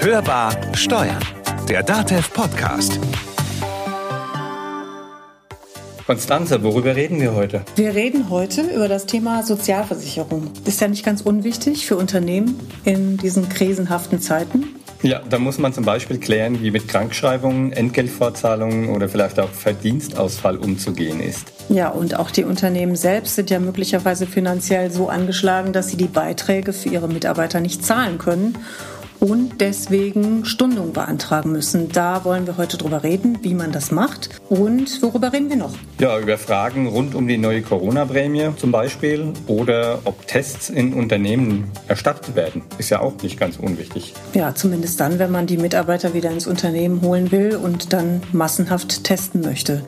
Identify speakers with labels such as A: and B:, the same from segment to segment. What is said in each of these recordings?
A: Hörbar Steuern, der DATEV Podcast.
B: Konstanze, worüber reden wir heute?
C: Wir reden heute über das Thema Sozialversicherung. Ist ja nicht ganz unwichtig für Unternehmen in diesen krisenhaften Zeiten.
B: Ja, da muss man zum Beispiel klären, wie mit Krankschreibungen, Entgeltfortzahlungen oder vielleicht auch Verdienstausfall umzugehen ist.
C: Ja, und auch die Unternehmen selbst sind ja möglicherweise finanziell so angeschlagen, dass sie die Beiträge für ihre Mitarbeiter nicht zahlen können und deswegen Stundung beantragen müssen. Da wollen wir heute drüber reden, wie man das macht. Und worüber reden wir noch?
B: Ja, über Fragen rund um die neue Corona-Prämie zum Beispiel oder ob Tests in Unternehmen erstattet werden. Ist ja auch nicht ganz unwichtig.
C: Ja, zumindest dann, wenn man die Mitarbeiter wieder ins Unternehmen holen will und dann massenhaft testen möchte.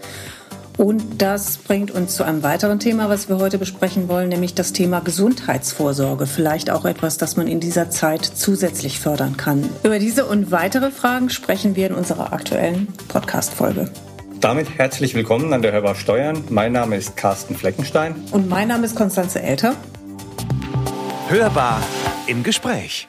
C: Und das bringt uns zu einem weiteren Thema, was wir heute besprechen wollen, nämlich das Thema Gesundheitsvorsorge. Vielleicht auch etwas, das man in dieser Zeit zusätzlich fördern kann. Über diese und weitere Fragen sprechen wir in unserer aktuellen Podcast-Folge.
B: Damit herzlich willkommen an der Hörbar Steuern. Mein Name ist Carsten Fleckenstein.
C: Und mein Name ist Konstanze Elter.
A: Hörbar im Gespräch.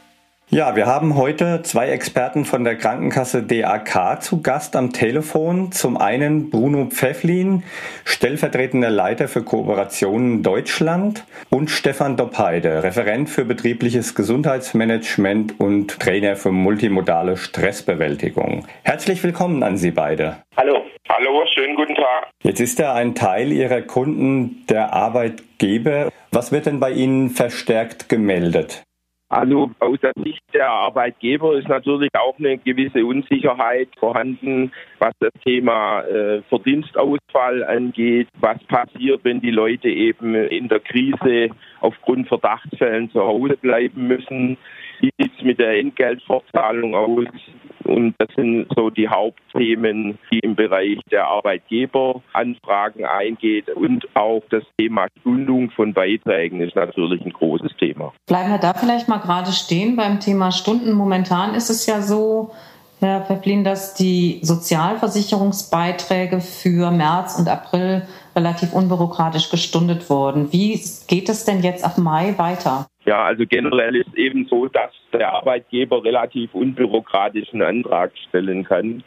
B: Ja, wir haben heute zwei Experten von der Krankenkasse DAK zu Gast am Telefon. Zum einen Bruno Pfefflin, stellvertretender Leiter für Kooperationen Deutschland und Stefan Doppheide, Referent für betriebliches Gesundheitsmanagement und Trainer für multimodale Stressbewältigung. Herzlich willkommen an Sie beide.
D: Hallo. Hallo, schönen guten Tag.
B: Jetzt ist ja ein Teil Ihrer Kunden der Arbeitgeber. Was wird denn bei Ihnen verstärkt gemeldet?
D: Also aus der Sicht der Arbeitgeber ist natürlich auch eine gewisse Unsicherheit vorhanden, was das Thema äh, Verdienstausfall angeht. Was passiert, wenn die Leute eben in der Krise aufgrund Verdachtsfällen zu Hause bleiben müssen? Wie sieht es mit der Entgeltfortzahlung aus? Und das sind so die Hauptthemen, die im Bereich der Arbeitgeberanfragen eingeht. Und auch das Thema Stundung von Beiträgen ist natürlich ein großes Thema.
C: Bleiben wir da vielleicht mal gerade stehen beim Thema Stunden. Momentan ist es ja so, Herr Pfefflin, dass die Sozialversicherungsbeiträge für März und April relativ unbürokratisch gestundet wurden. Wie geht es denn jetzt ab Mai weiter?
D: Ja, also generell ist eben so, dass der Arbeitgeber relativ unbürokratischen Antrag stellen kann.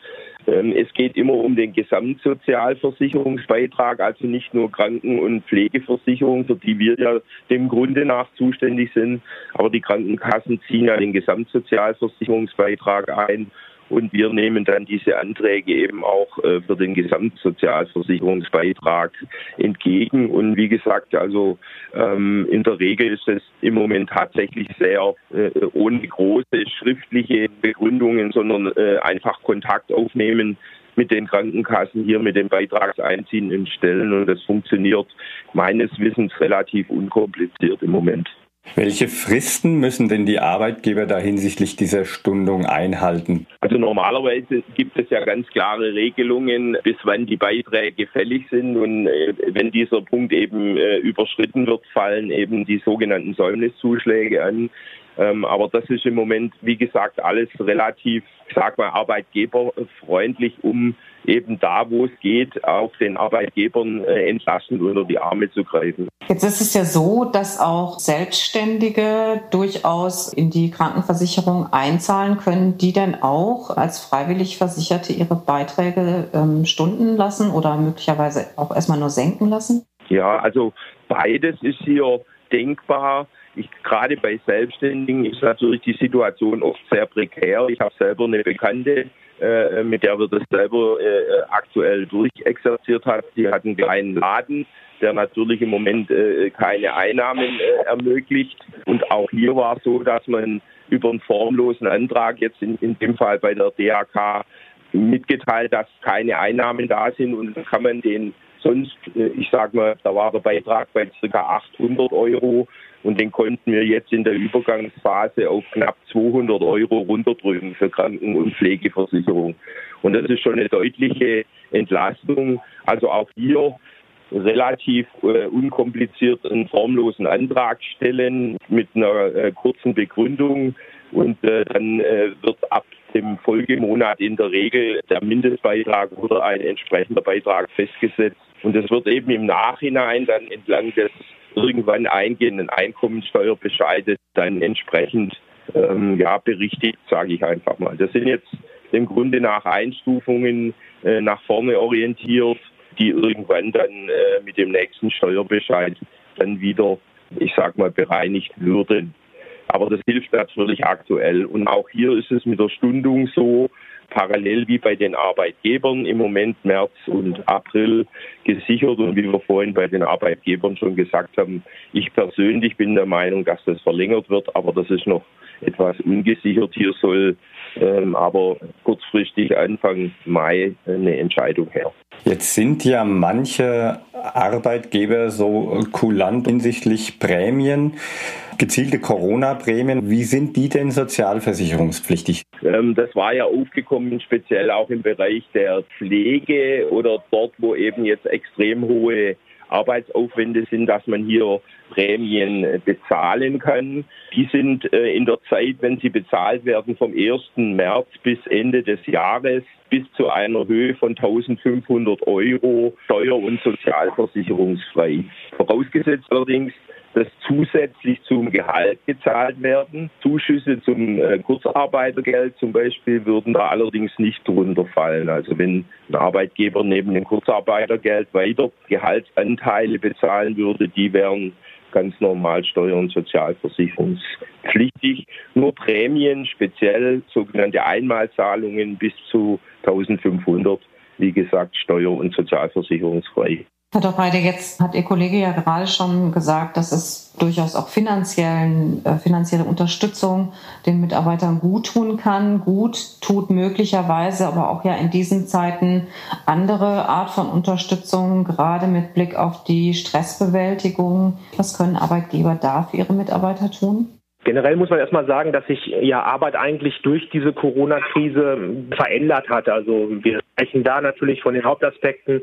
D: Ähm, es geht immer um den Gesamtsozialversicherungsbeitrag, also nicht nur Kranken- und Pflegeversicherung, für die wir ja dem Grunde nach zuständig sind, aber die Krankenkassen ziehen ja den Gesamtsozialversicherungsbeitrag ein und wir nehmen dann diese Anträge eben auch äh, für den Gesamtsozialversicherungsbeitrag entgegen. Und wie gesagt, also ähm, in der Regel ist es im Moment tatsächlich sehr äh, ohne große schriftliche Begründungen, sondern äh, einfach Kontakt aufnehmen mit den Krankenkassen hier mit den beitragseinziehenden Stellen und das funktioniert meines Wissens relativ unkompliziert im Moment.
B: Welche Fristen müssen denn die Arbeitgeber da hinsichtlich dieser Stundung einhalten?
D: Also normalerweise gibt es ja ganz klare Regelungen, bis wann die Beiträge fällig sind. Und äh, wenn dieser Punkt eben äh, überschritten wird, fallen eben die sogenannten Säumniszuschläge an. Ähm, aber das ist im Moment, wie gesagt, alles relativ, sag mal, arbeitgeberfreundlich, um eben da, wo es geht, auch den Arbeitgebern äh, entlastend unter die Arme zu greifen.
C: Jetzt ist es ja so, dass auch Selbstständige durchaus in die Krankenversicherung einzahlen können, die dann auch als freiwillig Versicherte ihre Beiträge ähm, stunden lassen oder möglicherweise auch erstmal nur senken lassen?
D: Ja, also beides ist hier denkbar. Ich, gerade bei Selbstständigen ist natürlich die Situation oft sehr prekär. Ich habe selber eine Bekannte, äh, mit der wir das selber äh, aktuell durchexerziert hat. Sie hat einen kleinen Laden, der natürlich im Moment äh, keine Einnahmen äh, ermöglicht. Und auch hier war es so, dass man über einen formlosen Antrag jetzt in, in dem Fall bei der DAK mitgeteilt, dass keine Einnahmen da sind und dann kann man den sonst, äh, ich sag mal, da war der Beitrag bei ca. 800 Euro und den konnten wir jetzt in der Übergangsphase auf knapp 200 Euro runterdrücken für Kranken- und Pflegeversicherung. Und das ist schon eine deutliche Entlastung. Also auch hier relativ äh, unkompliziert einen formlosen Antrag stellen mit einer äh, kurzen Begründung und äh, dann äh, wird ab dem Folgemonat in der Regel der Mindestbeitrag oder ein entsprechender Beitrag festgesetzt. Und es wird eben im Nachhinein dann entlang des irgendwann eingehenden Einkommensteuerbescheides dann entsprechend ähm, ja, berichtigt, sage ich einfach mal. Das sind jetzt im Grunde nach Einstufungen äh, nach vorne orientiert, die irgendwann dann äh, mit dem nächsten Steuerbescheid dann wieder, ich sag mal, bereinigt würden. Aber das hilft natürlich aktuell. Und auch hier ist es mit der Stundung so, parallel wie bei den Arbeitgebern im Moment März und April gesichert. Und wie wir vorhin bei den Arbeitgebern schon gesagt haben, ich persönlich bin der Meinung, dass das verlängert wird, aber das ist noch etwas ungesichert. Hier soll ähm, aber kurzfristig Anfang Mai eine Entscheidung her.
B: Jetzt sind ja manche Arbeitgeber so kulant hinsichtlich Prämien, gezielte Corona-Prämien. Wie sind die denn sozialversicherungspflichtig?
D: Ähm, das war ja aufgekommen, speziell auch im Bereich der Pflege oder dort, wo eben jetzt extrem hohe Arbeitsaufwände sind, dass man hier Prämien bezahlen kann. Die sind äh, in der Zeit, wenn sie bezahlt werden, vom 1. März bis Ende des Jahres bis zu einer Höhe von 1500 Euro steuer- und sozialversicherungsfrei. Vorausgesetzt allerdings, dass zusätzlich zum Gehalt gezahlt werden. Zuschüsse zum äh, Kurzarbeitergeld zum Beispiel würden da allerdings nicht drunter fallen. Also wenn ein Arbeitgeber neben dem Kurzarbeitergeld weiter Gehaltsanteile bezahlen würde, die wären ganz normal steuer- und sozialversicherungspflichtig. Nur Prämien, speziell sogenannte Einmalzahlungen bis zu 1500, wie gesagt, steuer- und sozialversicherungsfrei.
C: Herr Doppreide, jetzt hat Ihr Kollege ja gerade schon gesagt, dass es durchaus auch finanziellen, äh, finanzielle Unterstützung den Mitarbeitern gut tun kann. Gut tut möglicherweise aber auch ja in diesen Zeiten andere Art von Unterstützung, gerade mit Blick auf die Stressbewältigung. Was können Arbeitgeber da für ihre Mitarbeiter tun?
E: Generell muss man erstmal sagen, dass sich ja Arbeit eigentlich durch diese Corona-Krise verändert hat. Also wir sprechen da natürlich von den Hauptaspekten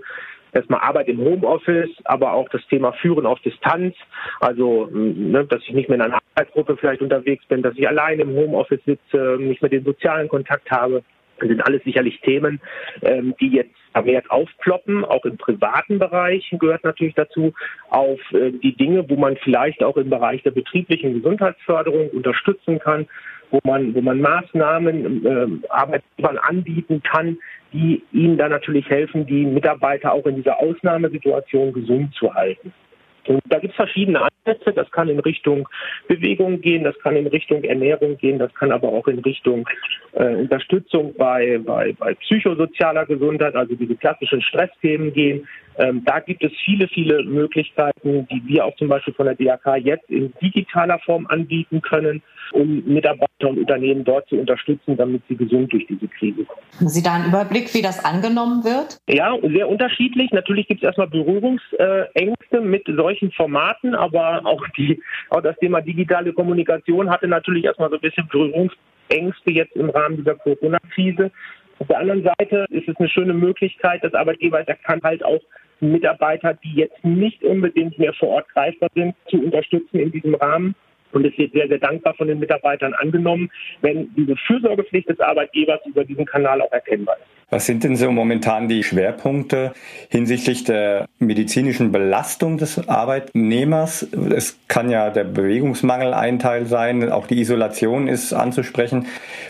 E: erstmal Arbeit im Homeoffice, aber auch das Thema Führen auf Distanz. Also, ne, dass ich nicht mehr in einer Arbeitsgruppe vielleicht unterwegs bin, dass ich allein im Homeoffice sitze, nicht mehr den sozialen Kontakt habe. Das sind alles sicherlich Themen, ähm, die jetzt vermehrt aufploppen. Auch im privaten Bereich gehört natürlich dazu auf äh, die Dinge, wo man vielleicht auch im Bereich der betrieblichen Gesundheitsförderung unterstützen kann, wo man, wo man Maßnahmen äh, Arbeitgebern anbieten kann, die ihnen dann natürlich helfen, die Mitarbeiter auch in dieser Ausnahmesituation gesund zu halten. Und da gibt es verschiedene Ansätze. Das kann in Richtung Bewegung gehen, das kann in Richtung Ernährung gehen, das kann aber auch in Richtung äh, Unterstützung bei, bei, bei psychosozialer Gesundheit, also diese klassischen Stressthemen gehen. Ähm, da gibt es viele, viele Möglichkeiten, die wir auch zum Beispiel von der DAK jetzt in digitaler Form anbieten können, um Mitarbeiter und Unternehmen dort zu unterstützen, damit sie gesund durch diese Krise kommen.
C: Haben Sie da einen Überblick, wie das angenommen wird?
E: Ja, sehr unterschiedlich. Natürlich gibt es erstmal Berührungsängste mit solchen Formaten, aber auch, die, auch das Thema digitale Kommunikation hatte natürlich erstmal so ein bisschen Berührungsängste jetzt im Rahmen dieser Corona-Krise. Auf der anderen Seite ist es eine schöne Möglichkeit, dass Arbeitgeber, der kann halt auch Mitarbeiter, die jetzt nicht unbedingt mehr vor Ort greifbar sind, zu unterstützen in diesem Rahmen. Und es wird sehr, sehr dankbar von den Mitarbeitern angenommen, wenn diese Fürsorgepflicht des Arbeitgebers über diesen Kanal auch erkennbar ist.
B: Was sind denn so momentan die Schwerpunkte hinsichtlich der medizinischen Belastung des Arbeitnehmers? Es kann ja der Bewegungsmangel ein Teil sein, auch die Isolation ist anzusprechen,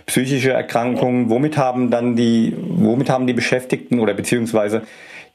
B: psychische Erkrankungen. Womit haben dann die, womit haben die Beschäftigten oder beziehungsweise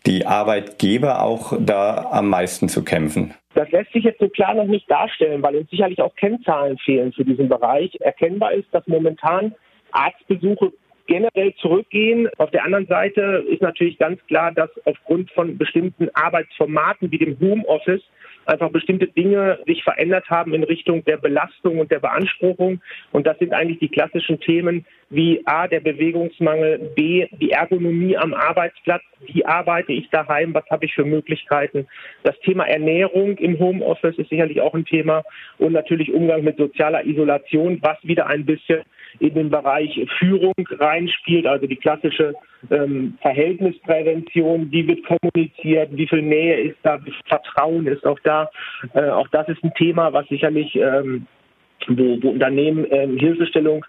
B: die Arbeitgeber auch da am meisten zu kämpfen?
E: Das lässt sich jetzt so klar noch nicht darstellen, weil uns sicherlich auch Kennzahlen fehlen für diesen Bereich. Erkennbar ist, dass momentan Arztbesuche generell zurückgehen. Auf der anderen Seite ist natürlich ganz klar, dass aufgrund von bestimmten Arbeitsformaten wie dem Homeoffice einfach bestimmte Dinge sich verändert haben in Richtung der Belastung und der Beanspruchung. Und das sind eigentlich die klassischen Themen wie A, der Bewegungsmangel, B, die Ergonomie am Arbeitsplatz, wie arbeite ich daheim, was habe ich für Möglichkeiten. Das Thema Ernährung im Homeoffice ist sicherlich auch ein Thema und natürlich Umgang mit sozialer Isolation, was wieder ein bisschen in den Bereich Führung reinspielt, also die klassische ähm, Verhältnisprävention, wie wird kommuniziert, wie viel Nähe ist da, wie viel Vertrauen ist auch da. Äh, auch das ist ein Thema, was sicherlich, ähm, wo, wo Unternehmen ähm, Hilfestellung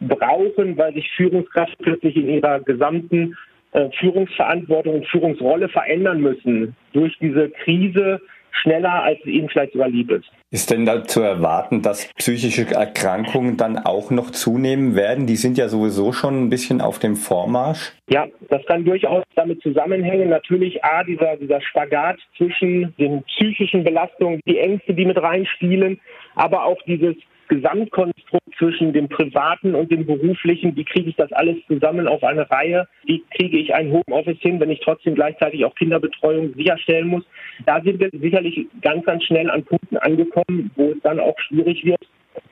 E: brauchen, weil sich Führungskräfte plötzlich in ihrer gesamten äh, Führungsverantwortung und Führungsrolle verändern müssen. Durch diese Krise schneller, als ihnen vielleicht sogar lieb ist.
B: Ist denn da zu erwarten, dass psychische Erkrankungen dann auch noch zunehmen werden? Die sind ja sowieso schon ein bisschen auf dem Vormarsch.
E: Ja, das kann durchaus damit zusammenhängen. Natürlich A, dieser, dieser Spagat zwischen den psychischen Belastungen, die Ängste, die mit reinspielen, aber auch dieses Gesamtkonstrukt zwischen dem privaten und dem beruflichen, wie kriege ich das alles zusammen auf eine Reihe, wie kriege ich ein Homeoffice hin, wenn ich trotzdem gleichzeitig auch Kinderbetreuung sicherstellen muss. Da sind wir sicherlich ganz, ganz schnell an Punkten angekommen, wo es dann auch schwierig wird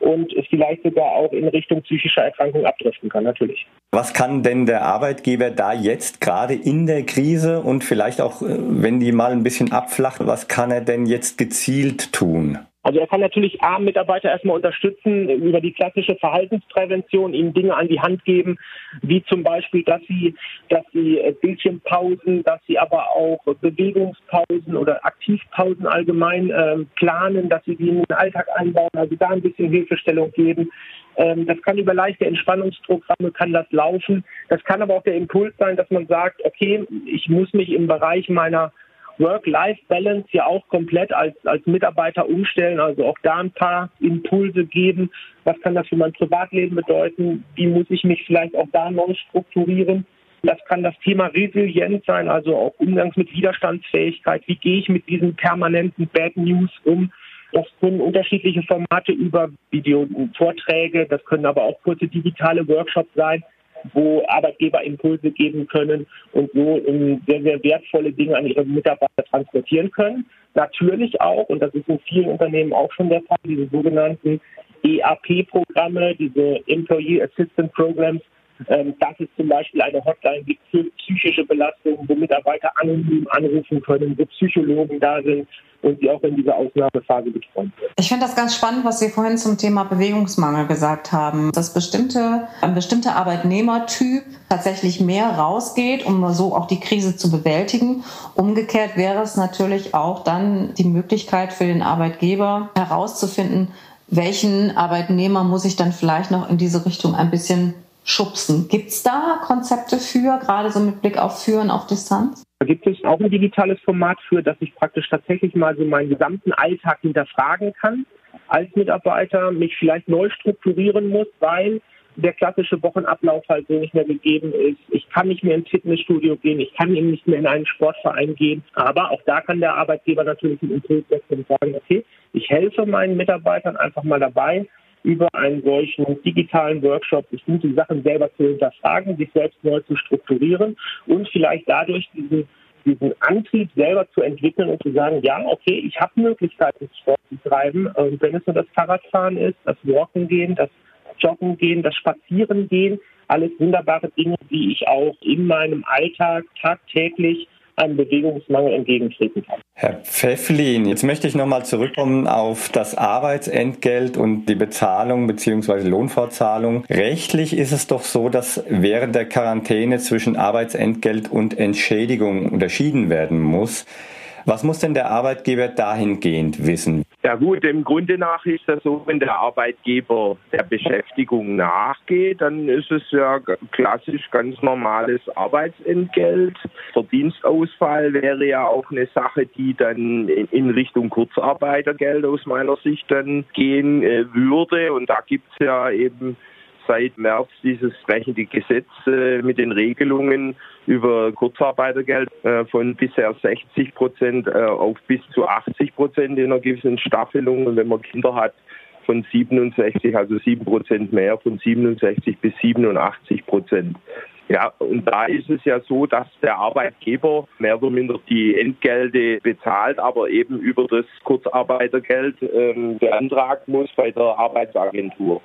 E: und es vielleicht sogar auch in Richtung psychischer Erkrankung abdriften kann, natürlich.
B: Was kann denn der Arbeitgeber da jetzt gerade in der Krise und vielleicht auch, äh, wenn die mal ein bisschen abflacht, was kann er denn jetzt gezielt tun?
E: Also er kann natürlich armen Mitarbeiter erstmal unterstützen über die klassische Verhaltensprävention, ihnen Dinge an die Hand geben, wie zum Beispiel, dass sie, dass sie äh, Bildschirmpausen, dass sie aber auch Bewegungspausen oder Aktivpausen allgemein äh, planen, dass sie die in den Alltag einbauen, also da ein bisschen Hilfestellung geben. Ähm, das kann über leichte Entspannungsprogramme kann das laufen. Das kann aber auch der Impuls sein, dass man sagt, okay, ich muss mich im Bereich meiner Work-Life-Balance ja auch komplett als, als Mitarbeiter umstellen, also auch da ein paar Impulse geben. Was kann das für mein Privatleben bedeuten? Wie muss ich mich vielleicht auch da neu strukturieren? Das kann das Thema Resilienz sein, also auch Umgangs mit Widerstandsfähigkeit. Wie gehe ich mit diesen permanenten Bad News um? Das können unterschiedliche Formate über Video-Vorträge, das können aber auch kurze digitale Workshops sein wo Arbeitgeber Impulse geben können und so sehr, sehr wertvolle Dinge an ihre Mitarbeiter transportieren können. Natürlich auch, und das ist in vielen Unternehmen auch schon der Fall, diese sogenannten EAP-Programme, diese Employee Assistance Programs, ähm, dass es zum Beispiel eine Hotline gibt für psychische Belastungen, wo Mitarbeiter anonym anrufen können, wo Psychologen da sind und sie auch in dieser Ausnahmephase betreuen.
C: Ich finde das ganz spannend, was Sie vorhin zum Thema Bewegungsmangel gesagt haben, dass bestimmte, ein bestimmter Arbeitnehmertyp tatsächlich mehr rausgeht, um so auch die Krise zu bewältigen. Umgekehrt wäre es natürlich auch dann die Möglichkeit für den Arbeitgeber herauszufinden, welchen Arbeitnehmer muss ich dann vielleicht noch in diese Richtung ein bisschen schubsen. Gibt es da Konzepte für, gerade so mit Blick auf Führen auf Distanz?
E: Da gibt es auch ein digitales Format für, dass ich praktisch tatsächlich mal so meinen gesamten Alltag hinterfragen kann als Mitarbeiter, mich vielleicht neu strukturieren muss, weil der klassische Wochenablauf halt so nicht mehr gegeben ist. Ich kann nicht mehr ins Fitnessstudio gehen, ich kann eben nicht mehr in einen Sportverein gehen. Aber auch da kann der Arbeitgeber natürlich einen Impuls setzen und sagen, okay, ich helfe meinen Mitarbeitern einfach mal dabei, über einen solchen digitalen Workshop bestimmte Sachen selber zu hinterfragen, sich selbst neu zu strukturieren und vielleicht dadurch diesen, diesen Antrieb selber zu entwickeln und zu sagen, ja, okay, ich habe Möglichkeiten, Sport zu treiben. Und wenn es nur das Fahrradfahren ist, das Walken gehen, das Joggen gehen, das Spazieren gehen, alles wunderbare Dinge, die ich auch in meinem Alltag tagtäglich einem Bewegungsmangel entgegentreten kann.
B: Herr Pfefflin, jetzt möchte ich nochmal zurückkommen auf das Arbeitsentgelt und die Bezahlung bzw. Lohnfortzahlung. Rechtlich ist es doch so, dass während der Quarantäne zwischen Arbeitsentgelt und Entschädigung unterschieden werden muss. Was muss denn der Arbeitgeber dahingehend wissen?
D: Ja gut, im Grunde nach ist das so, wenn der Arbeitgeber der Beschäftigung nachgeht, dann ist es ja klassisch ganz normales Arbeitsentgelt. Verdienstausfall wäre ja auch eine Sache, die dann in Richtung Kurzarbeitergeld aus meiner Sicht dann gehen äh, würde. Und da gibt es ja eben seit März dieses sprechende Gesetz äh, mit den Regelungen über Kurzarbeitergeld äh, von bisher 60 Prozent äh, auf bis zu 80 Prozent in einer gewissen Staffelung. Und wenn man Kinder hat, von 67, also 7 Prozent mehr, von 67 bis 87 Prozent. Ja, und da ist es ja so, dass der Arbeitgeber mehr oder minder die Entgelte bezahlt, aber eben über das Kurzarbeitergeld ähm, beantragen muss bei der Arbeitsagentur.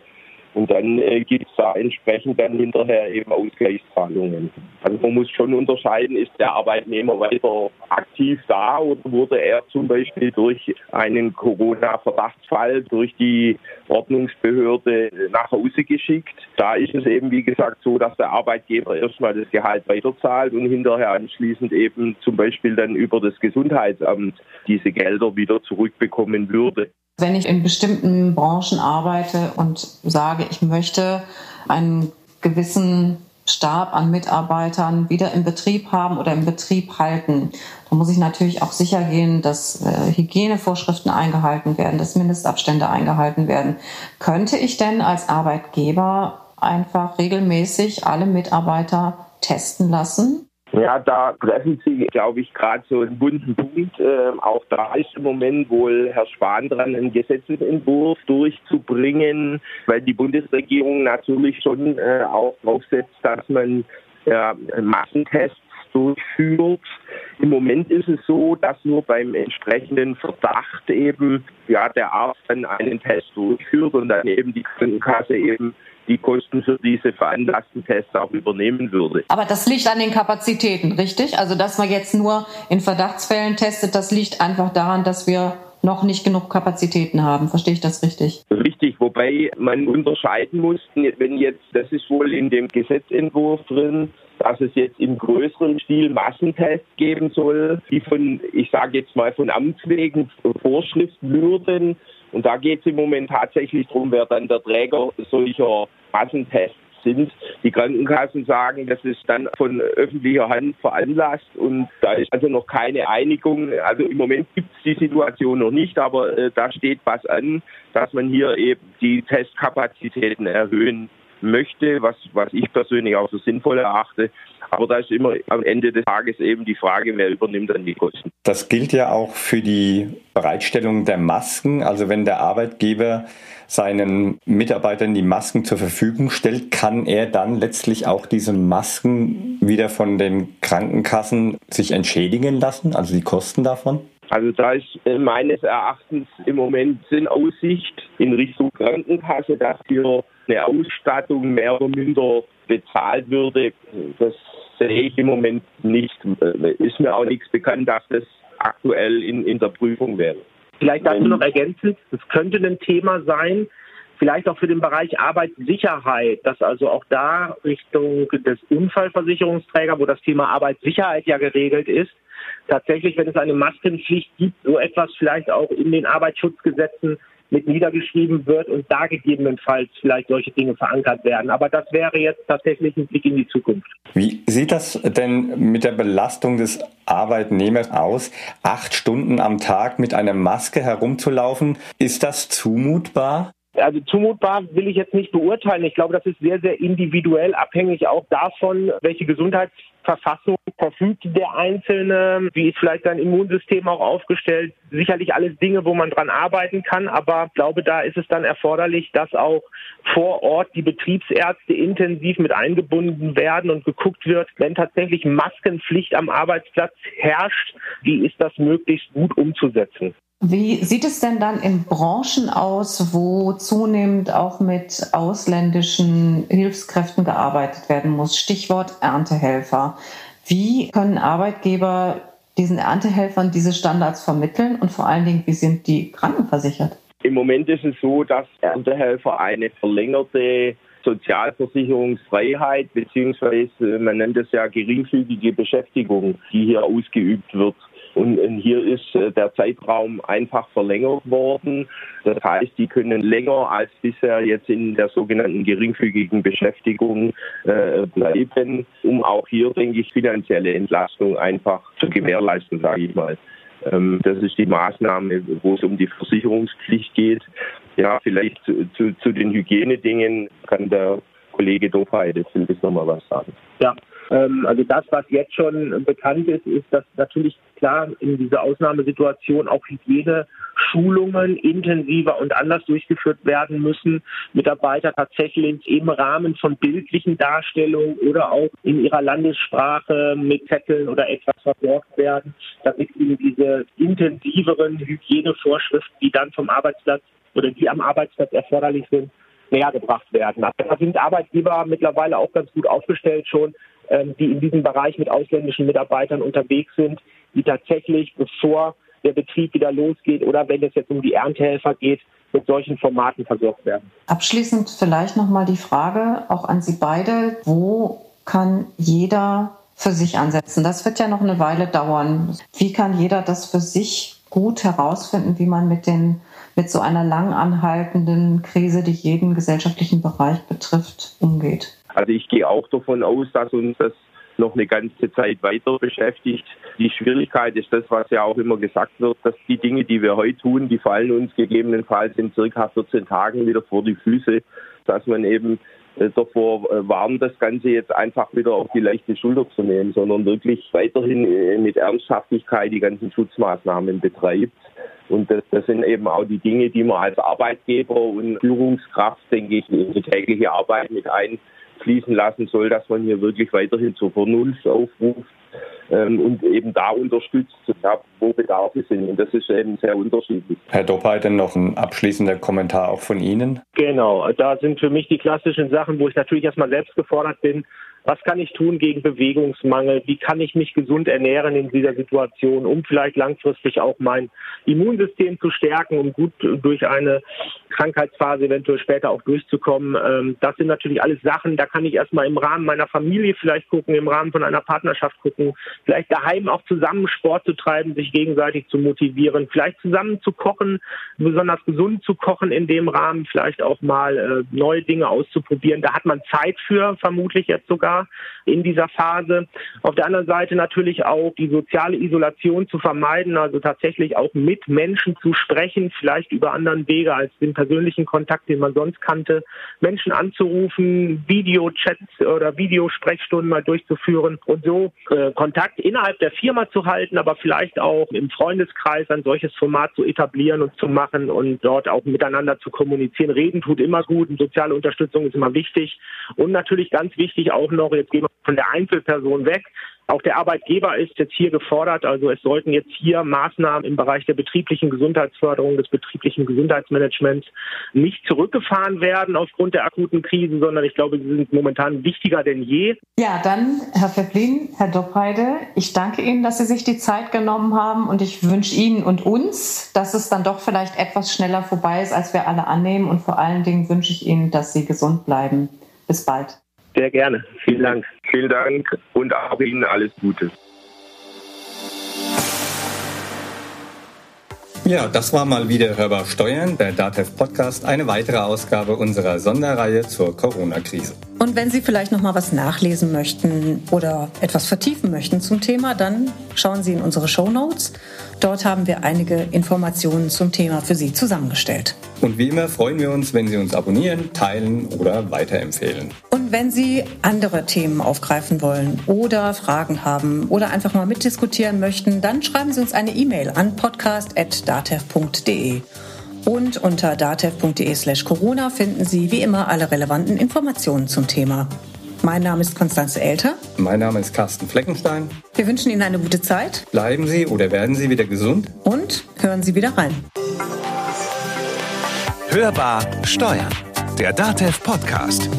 D: Und dann äh, gibt es da entsprechend dann hinterher eben Ausgleichszahlungen. Also man muss schon unterscheiden, ist der Arbeitnehmer weiter aktiv da oder wurde er zum Beispiel durch einen Corona-Verdachtsfall durch die Ordnungsbehörde nach Hause geschickt. Da ist es eben, wie gesagt, so, dass der Arbeitgeber erstmal das Gehalt weiterzahlt und hinterher anschließend eben zum Beispiel dann über das Gesundheitsamt diese Gelder wieder zurückbekommen würde.
C: Wenn ich in bestimmten Branchen arbeite und sage, ich möchte einen gewissen Stab an Mitarbeitern wieder im Betrieb haben oder im Betrieb halten. Da muss ich natürlich auch sicher gehen, dass äh, Hygienevorschriften eingehalten werden, dass Mindestabstände eingehalten werden. Könnte ich denn als Arbeitgeber einfach regelmäßig alle Mitarbeiter testen lassen?
D: Ja, da treffen Sie, glaube ich, gerade so einen bunten Punkt. Äh, auch da ist im Moment wohl Herr Spahn dran, einen Gesetzentwurf durchzubringen, weil die Bundesregierung natürlich schon äh, auch draufsetzt, dass man ja, Massentests durchführt. Im Moment ist es so, dass nur beim entsprechenden Verdacht eben ja der Arzt dann einen Test durchführt und dann eben die Krankenkasse eben die Kosten für diese veranlassten Tests auch übernehmen würde.
C: Aber das liegt an den Kapazitäten, richtig? Also dass man jetzt nur in Verdachtsfällen testet, das liegt einfach daran, dass wir noch nicht genug Kapazitäten haben. Verstehe ich das richtig?
D: Richtig, wobei man unterscheiden muss, wenn jetzt, das ist wohl in dem Gesetzentwurf drin, dass es jetzt im größeren Stil Massentests geben soll, die von, ich sage jetzt mal, von Amts wegen Vorschrift würden. Und da geht es im Moment tatsächlich darum, wer dann der Träger solcher Massentests sind. Die Krankenkassen sagen, das ist dann von öffentlicher Hand veranlasst und da ist also noch keine Einigung. Also im Moment gibt es die Situation noch nicht, aber äh, da steht was an, dass man hier eben die Testkapazitäten erhöhen möchte, was, was ich persönlich auch so sinnvoll erachte. Aber da ist immer am Ende des Tages eben die Frage, wer übernimmt dann die Kosten.
B: Das gilt ja auch für die Bereitstellung der Masken. Also wenn der Arbeitgeber seinen Mitarbeitern die Masken zur Verfügung stellt, kann er dann letztlich auch diese Masken wieder von den Krankenkassen sich entschädigen lassen, also die Kosten davon?
D: Also da ist äh, meines Erachtens im Moment in Aussicht in Richtung Krankenkasse, dass hier eine Ausstattung mehr oder minder bezahlt würde. Das sehe ich im Moment nicht. Ist mir auch nichts bekannt, dass das aktuell in, in der Prüfung wäre.
E: Vielleicht dazu noch ergänzend, es könnte ein Thema sein, vielleicht auch für den Bereich Arbeitssicherheit, dass also auch da Richtung des Unfallversicherungsträgers, wo das Thema Arbeitssicherheit ja geregelt ist, tatsächlich, wenn es eine Maskenpflicht gibt, so etwas vielleicht auch in den Arbeitsschutzgesetzen mit niedergeschrieben wird und da gegebenenfalls vielleicht solche Dinge verankert werden. Aber das wäre jetzt tatsächlich ein Blick in die Zukunft.
B: Wie sieht das denn mit der Belastung des Arbeitnehmers aus? Acht Stunden am Tag mit einer Maske herumzulaufen, ist das zumutbar?
E: Also zumutbar will ich jetzt nicht beurteilen. Ich glaube, das ist sehr, sehr individuell abhängig auch davon, welche Gesundheitsverfassung verfügt der Einzelne, wie ist vielleicht sein Immunsystem auch aufgestellt. Sicherlich alles Dinge, wo man dran arbeiten kann, aber ich glaube, da ist es dann erforderlich, dass auch vor Ort die Betriebsärzte intensiv mit eingebunden werden und geguckt wird, wenn tatsächlich Maskenpflicht am Arbeitsplatz herrscht, wie ist das möglichst gut umzusetzen.
C: Wie sieht es denn dann in Branchen aus, wo zunehmend auch mit ausländischen Hilfskräften gearbeitet werden muss? Stichwort Erntehelfer. Wie können Arbeitgeber diesen Erntehelfern diese Standards vermitteln und vor allen Dingen, wie sind die krankenversichert?
D: Im Moment ist es so, dass Erntehelfer eine verlängerte Sozialversicherungsfreiheit beziehungsweise man nennt es ja geringfügige Beschäftigung, die hier ausgeübt wird, und hier ist äh, der Zeitraum einfach verlängert worden. Das heißt, die können länger als bisher jetzt in der sogenannten geringfügigen Beschäftigung äh, bleiben, um auch hier, denke ich, finanzielle Entlastung einfach zu gewährleisten, sage ich mal. Ähm, das ist die Maßnahme, wo es um die Versicherungspflicht geht. Ja, vielleicht zu, zu, zu den Hygienedingen kann der Kollege Dopeide zumindest nochmal was sagen.
E: Ja, ähm, also das, was jetzt schon bekannt ist, ist, dass natürlich klar in dieser Ausnahmesituation auch Hygieneschulungen intensiver und anders durchgeführt werden müssen. Mitarbeiter tatsächlich im Rahmen von bildlichen Darstellungen oder auch in ihrer Landessprache mit Zetteln oder etwas versorgt werden, damit ihnen diese intensiveren Hygienevorschriften, die dann vom Arbeitsplatz oder die am Arbeitsplatz erforderlich sind, näher gebracht werden. Da sind Arbeitgeber mittlerweile auch ganz gut aufgestellt schon, die in diesem Bereich mit ausländischen Mitarbeitern unterwegs sind, die tatsächlich, bevor der Betrieb wieder losgeht oder wenn es jetzt um die Erntehelfer geht, mit solchen Formaten versorgt werden.
C: Abschließend vielleicht nochmal die Frage auch an Sie beide, wo kann jeder für sich ansetzen? Das wird ja noch eine Weile dauern. Wie kann jeder das für sich gut herausfinden, wie man mit den mit so einer lang anhaltenden Krise, die jeden gesellschaftlichen Bereich betrifft, umgeht?
D: Also ich gehe auch davon aus, dass uns das noch eine ganze Zeit weiter beschäftigt. Die Schwierigkeit ist das, was ja auch immer gesagt wird, dass die Dinge, die wir heute tun, die fallen uns gegebenenfalls in circa 14 Tagen wieder vor die Füße, dass man eben äh, davor äh, warnt, das Ganze jetzt einfach wieder auf die leichte Schulter zu nehmen, sondern wirklich weiterhin äh, mit Ernsthaftigkeit die ganzen Schutzmaßnahmen betreibt. Und das, das sind eben auch die Dinge, die man als Arbeitgeber und Führungskraft, denke ich, in die tägliche Arbeit mit ein fließen lassen soll, dass man hier wirklich weiterhin zur Vernunft aufruft ähm, und eben da unterstützt, ja, wo Bedarfe sind. Und das ist eben sehr unterschiedlich.
B: Herr Doppheiter, noch ein abschließender Kommentar auch von Ihnen.
E: Genau, da sind für mich die klassischen Sachen, wo ich natürlich erstmal selbst gefordert bin, was kann ich tun gegen Bewegungsmangel? Wie kann ich mich gesund ernähren in dieser Situation, um vielleicht langfristig auch mein Immunsystem zu stärken, um gut durch eine Krankheitsphase eventuell später auch durchzukommen? Ähm, das sind natürlich alles Sachen, da kann ich erstmal im Rahmen meiner Familie vielleicht gucken, im Rahmen von einer Partnerschaft gucken, vielleicht daheim auch zusammen Sport zu treiben, sich gegenseitig zu motivieren, vielleicht zusammen zu kochen, besonders gesund zu kochen in dem Rahmen, vielleicht auch mal äh, neue Dinge auszuprobieren. Da hat man Zeit für, vermutlich jetzt sogar in dieser Phase. Auf der anderen Seite natürlich auch die soziale Isolation zu vermeiden, also tatsächlich auch mit Menschen zu sprechen, vielleicht über anderen Wege als den persönlichen Kontakt, den man sonst kannte, Menschen anzurufen, Videochats oder Videosprechstunden mal durchzuführen und so äh, Kontakt innerhalb der Firma zu halten, aber vielleicht auch im Freundeskreis ein solches Format zu etablieren und zu machen und dort auch miteinander zu kommunizieren. Reden tut immer gut und soziale Unterstützung ist immer wichtig und natürlich ganz wichtig auch noch noch, jetzt gehen wir von der Einzelperson weg. Auch der Arbeitgeber ist jetzt hier gefordert. Also es sollten jetzt hier Maßnahmen im Bereich der betrieblichen Gesundheitsförderung, des betrieblichen Gesundheitsmanagements nicht zurückgefahren werden aufgrund der akuten Krise, sondern ich glaube, sie sind momentan wichtiger denn je.
C: Ja, dann Herr Fepplin, Herr Doppheide, ich danke Ihnen, dass Sie sich die Zeit genommen haben und ich wünsche Ihnen und uns, dass es dann doch vielleicht etwas schneller vorbei ist, als wir alle annehmen und vor allen Dingen wünsche ich Ihnen, dass Sie gesund bleiben. Bis bald.
E: Sehr gerne. Vielen Dank.
D: Vielen Dank und auch Ihnen alles Gute.
B: Ja, das war mal wieder Hörbar Steuern, der DATEV Podcast, eine weitere Ausgabe unserer Sonderreihe zur Corona-Krise.
C: Und wenn Sie vielleicht noch mal was nachlesen möchten oder etwas vertiefen möchten zum Thema, dann schauen Sie in unsere Show Notes. Dort haben wir einige Informationen zum Thema für Sie zusammengestellt.
B: Und wie immer freuen wir uns, wenn Sie uns abonnieren, teilen oder weiterempfehlen.
C: Und wenn Sie andere Themen aufgreifen wollen oder Fragen haben oder einfach mal mitdiskutieren möchten, dann schreiben Sie uns eine E-Mail an podcast.datev.de. Und unter datev.de slash Corona finden Sie wie immer alle relevanten Informationen zum Thema. Mein Name ist Konstanze Elter.
B: Mein Name ist Carsten Fleckenstein.
C: Wir wünschen Ihnen eine gute Zeit.
B: Bleiben Sie oder werden Sie wieder gesund.
C: Und hören Sie wieder rein.
A: Hörbar Steuern. Der Datev Podcast.